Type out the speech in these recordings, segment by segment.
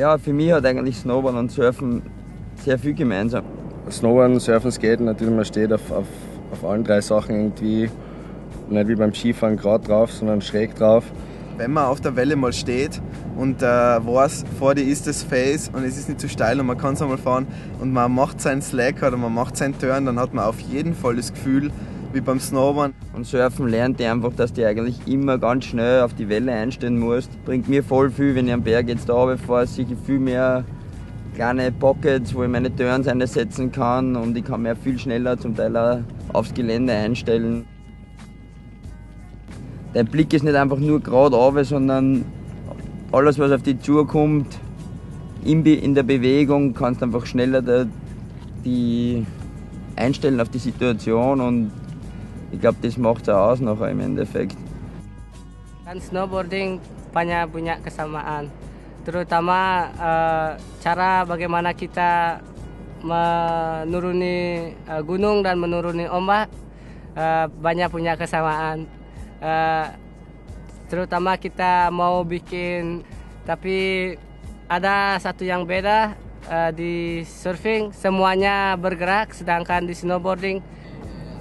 Ja, für mich hat eigentlich Snowboard und Surfen sehr viel gemeinsam. Snowboarden, Surfen, Skaten, natürlich man steht auf, auf, auf allen drei Sachen irgendwie nicht wie beim Skifahren gerade drauf, sondern schräg drauf. Wenn man auf der Welle mal steht und äh, weiß, vor dir ist das Face und es ist nicht zu steil und man kann es einmal fahren und man macht seinen Slack oder man macht seinen Turn, dann hat man auf jeden Fall das Gefühl, wie beim Snowboard. Und Surfen lernt ihr einfach, dass du eigentlich immer ganz schnell auf die Welle einstellen musst. Bringt mir voll viel, wenn ich am Berg jetzt da runterfahre, ich viel mehr kleine Pockets, wo ich meine Turns einsetzen kann und ich kann mir viel schneller zum Teil auch aufs Gelände einstellen. Dein Blick ist nicht einfach nur gerade runter, sondern alles, was auf dich zukommt, in, der Bewegung, kannst einfach schneller die einstellen auf die Situation und ich glaube, das macht es aus nachher im Endeffekt. Kan snowboarding banyak punya kesamaan, terutama uh, cara bagaimana kita menuruni uh, gunung dan menuruni ombak uh, banyak punya kesamaan. Uh, terutama kita mau bikin tapi ada satu yang beda uh, di surfing semuanya bergerak sedangkan di snowboarding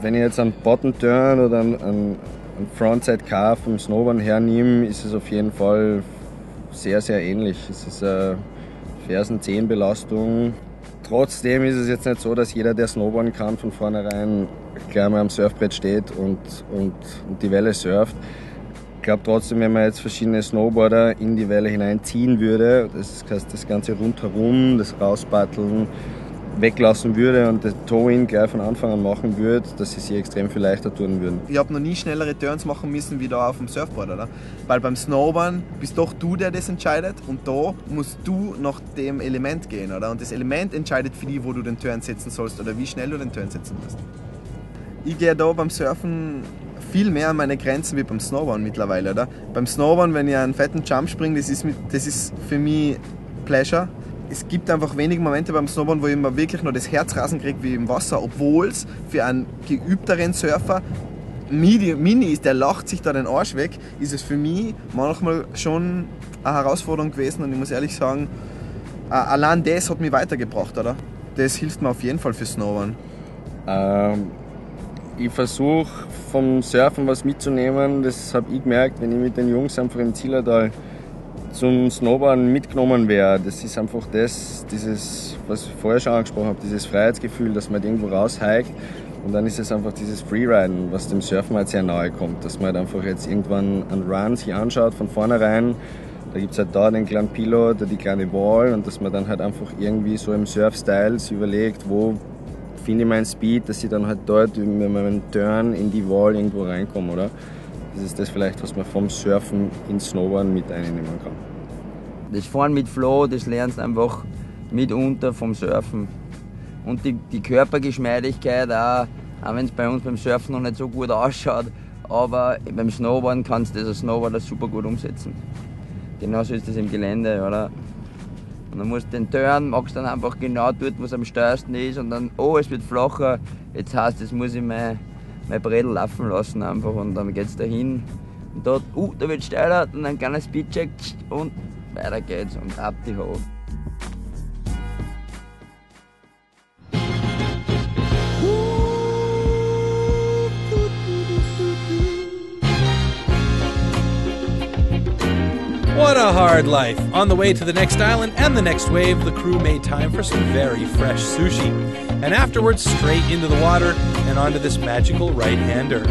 wenn ich jetzt einen Bottom Turn oder einen, einen, Frontside Car vom Snowboard hernehme, ist es auf jeden Fall sehr, sehr ähnlich. Es ist eine Fersen-10-Belastung. Trotzdem ist es jetzt nicht so, dass jeder, der Snowboarden kann, von vornherein gleich mal am Surfbrett steht und, und, und die Welle surft. Ich glaube trotzdem, wenn man jetzt verschiedene Snowboarder in die Welle hineinziehen würde, das heißt das Ganze rundherum, das Rausbatteln, weglassen würde und das Towing gleich von Anfang an machen würde, dass sie sich extrem viel leichter tun würden. Ich habe noch nie schnellere Turns machen müssen wie da auf dem Surfboard, oder? Weil beim Snowboard bist doch du, der das entscheidet und da musst du nach dem Element gehen, oder? Und das Element entscheidet für dich, wo du den Turn setzen sollst oder wie schnell du den Turn setzen musst. Ich gehe da beim Surfen viel mehr an meine Grenzen wie beim Snowboard mittlerweile, oder? Beim Snowboard, wenn ich einen fetten Jump springe, das ist, das ist für mich Pleasure es gibt einfach wenige Momente beim Snowboarden, wo ich mir wirklich nur das Herz rasen kriege wie im Wasser, obwohl es für einen geübteren Surfer Mini ist, der lacht sich da den Arsch weg, ist es für mich manchmal schon eine Herausforderung gewesen und ich muss ehrlich sagen, allein das hat mich weitergebracht, oder? Das hilft mir auf jeden Fall für Snowboarden. Ähm, ich versuche vom Surfen was mitzunehmen, das habe ich gemerkt, wenn ich mit den Jungs einfach im Zillertal zum Snowboarden mitgenommen wäre, das ist einfach das, dieses, was ich vorher schon angesprochen habe, dieses Freiheitsgefühl, dass man irgendwo raushiked und dann ist es einfach dieses Freeriden, was dem Surfen halt sehr nahe kommt, dass man halt einfach jetzt irgendwann einen Run sich anschaut von vornherein, da gibt es halt da den kleinen Pilot oder die kleine Wall und dass man dann halt einfach irgendwie so im Surf-Style sich überlegt, wo finde ich meinen Speed, dass ich dann halt dort mit meinem Turn in die Wall irgendwo reinkomme, oder? Das ist das vielleicht, was man vom Surfen ins Snowboarden mit einnehmen kann. Das Fahren mit Flow, das lernst du einfach mitunter vom Surfen. Und die, die Körpergeschmeidigkeit auch, auch wenn es bei uns beim Surfen noch nicht so gut ausschaut, aber beim Snowboarden kannst du das als Snowboarder super gut umsetzen. Genauso ist das im Gelände, oder? Und dann musst du den Turn, machst dann einfach genau dort, wo es am steuersten ist und dann, oh, es wird flacher, jetzt heißt es, muss ich mein mein Bredel laufen lassen einfach und dann geht's dahin. Und dort, uh, da wird steiler, dann ein kleiner Speedcheck und weiter geht's und ab die hoch. Hard life. On the way to the next island and the next wave, the crew made time for some very fresh sushi. And afterwards, straight into the water and onto this magical right hander.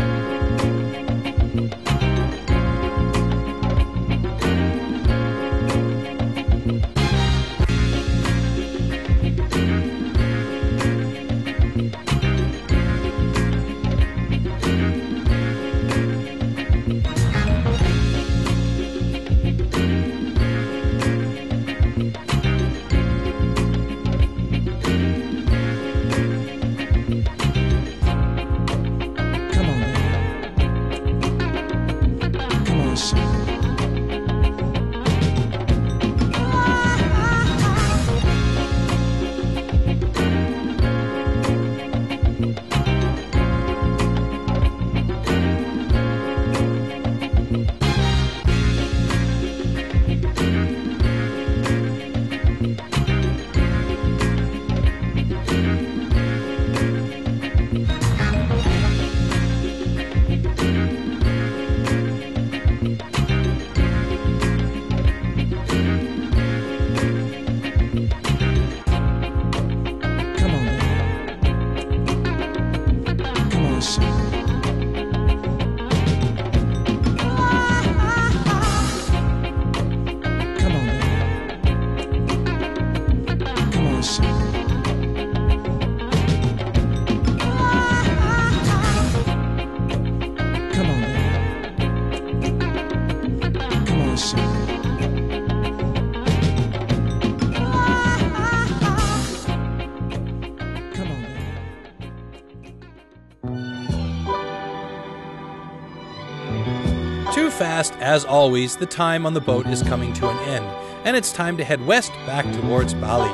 Fast, as always, the time on the boat is coming to an end, and it's time to head west back towards Bali.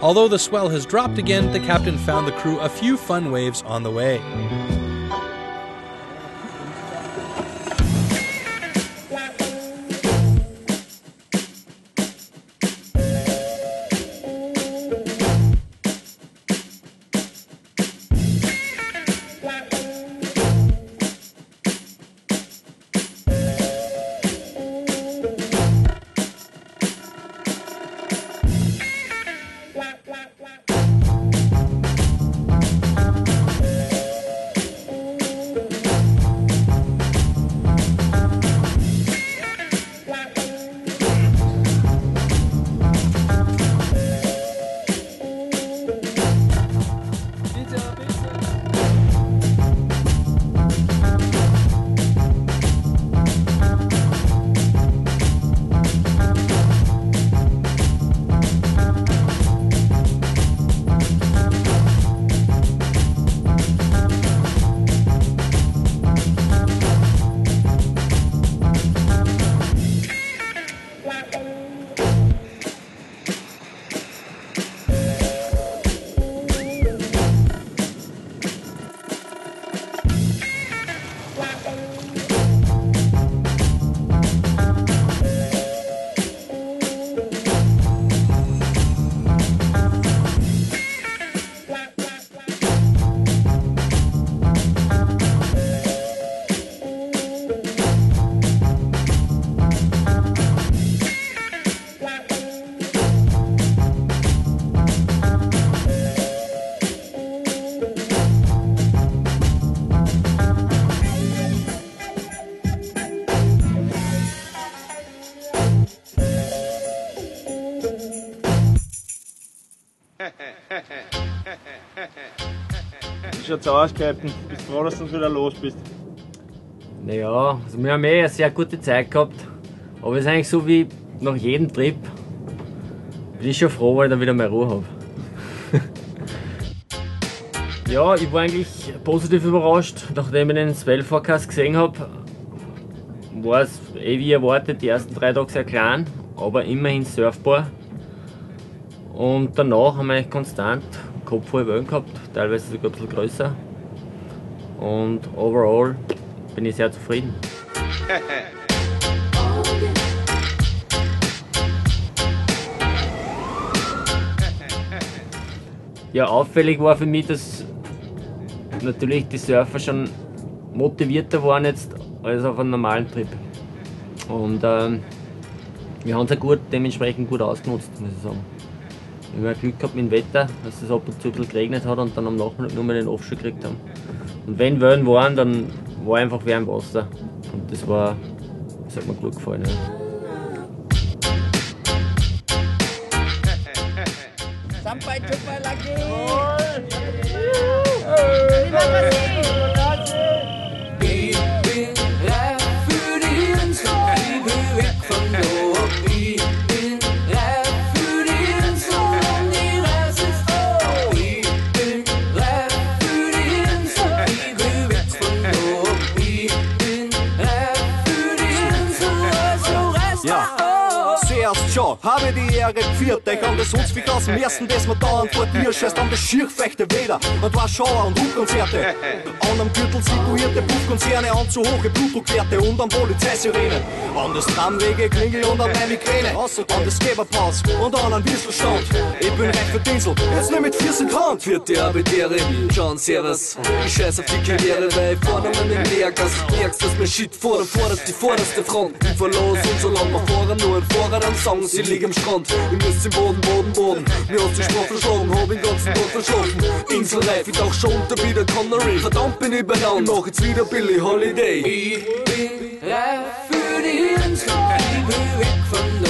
Although the swell has dropped again, the captain found the crew a few fun waves on the way. Schaut's aus, Captain? Bist froh, dass du wieder los bist? Naja, also wir haben eh eine sehr gute Zeit gehabt. Aber es ist eigentlich so wie nach jedem Trip. Bin ich schon froh, weil ich dann wieder mehr Ruhe habe. ja, ich war eigentlich positiv überrascht. Nachdem ich den Swell Forecast gesehen habe, war es eh wie erwartet, die ersten drei Tage sehr klein, aber immerhin surfbar. Und danach haben wir eigentlich konstant kopfvoll Wellen gehabt, teilweise sogar ein bisschen größer. Und overall bin ich sehr zufrieden. Ja, auffällig war für mich, dass natürlich die Surfer schon motivierter waren jetzt als auf einem normalen Trip. Und ähm, wir haben es ja gut, dementsprechend gut ausgenutzt, muss ich sagen. Wir haben Glück gehabt mit dem Wetter, dass es ab und zu ein bisschen geregnet hat und dann am Nachmittag nur mal den Offshore gekriegt haben. Und wenn Wellen waren, dann war einfach im Wasser. Und das war, das hat mir gut gefallen. Ja. Ja, zuerst schon habe die Ehre geführt. Ich an das wie aus dem ersten, das mir dauernd vor dir scheißt, an das Schirrfechte weder. Und war Schauer und Hubkonzerte. An am Gürtel situierte Puffkonzerne, an zu hohe Blutdruckwerte und an Polizeisirenen. An das Tramwege, Klingel und an meine Migräne. An das Geberpaus und an einen Whistelstand. Ich bin recht für Dinsel, jetzt nur mit 14 Grad. Vierte Arbeitehre, John Servus. Ich scheiß auf die Karriere, weil ich vorne mit dem Lehrgas. Merkst, dass mein Shit vor fordert die vorderste Front. Ich verlos und solange wir fahren, nur ein Fahrer am Song. Sie liegen am Strand, ich muss im Boden, Boden, Boden. Mir hast die Sprache verschlagen, hab den ganzen Tag verschlafen. Inselreif, ich tauch schon unter wie der Connery. Verdammt bin ich benannt, mach jetzt wieder Billy Holiday. Ich bin reif für die Insel, ich will weg von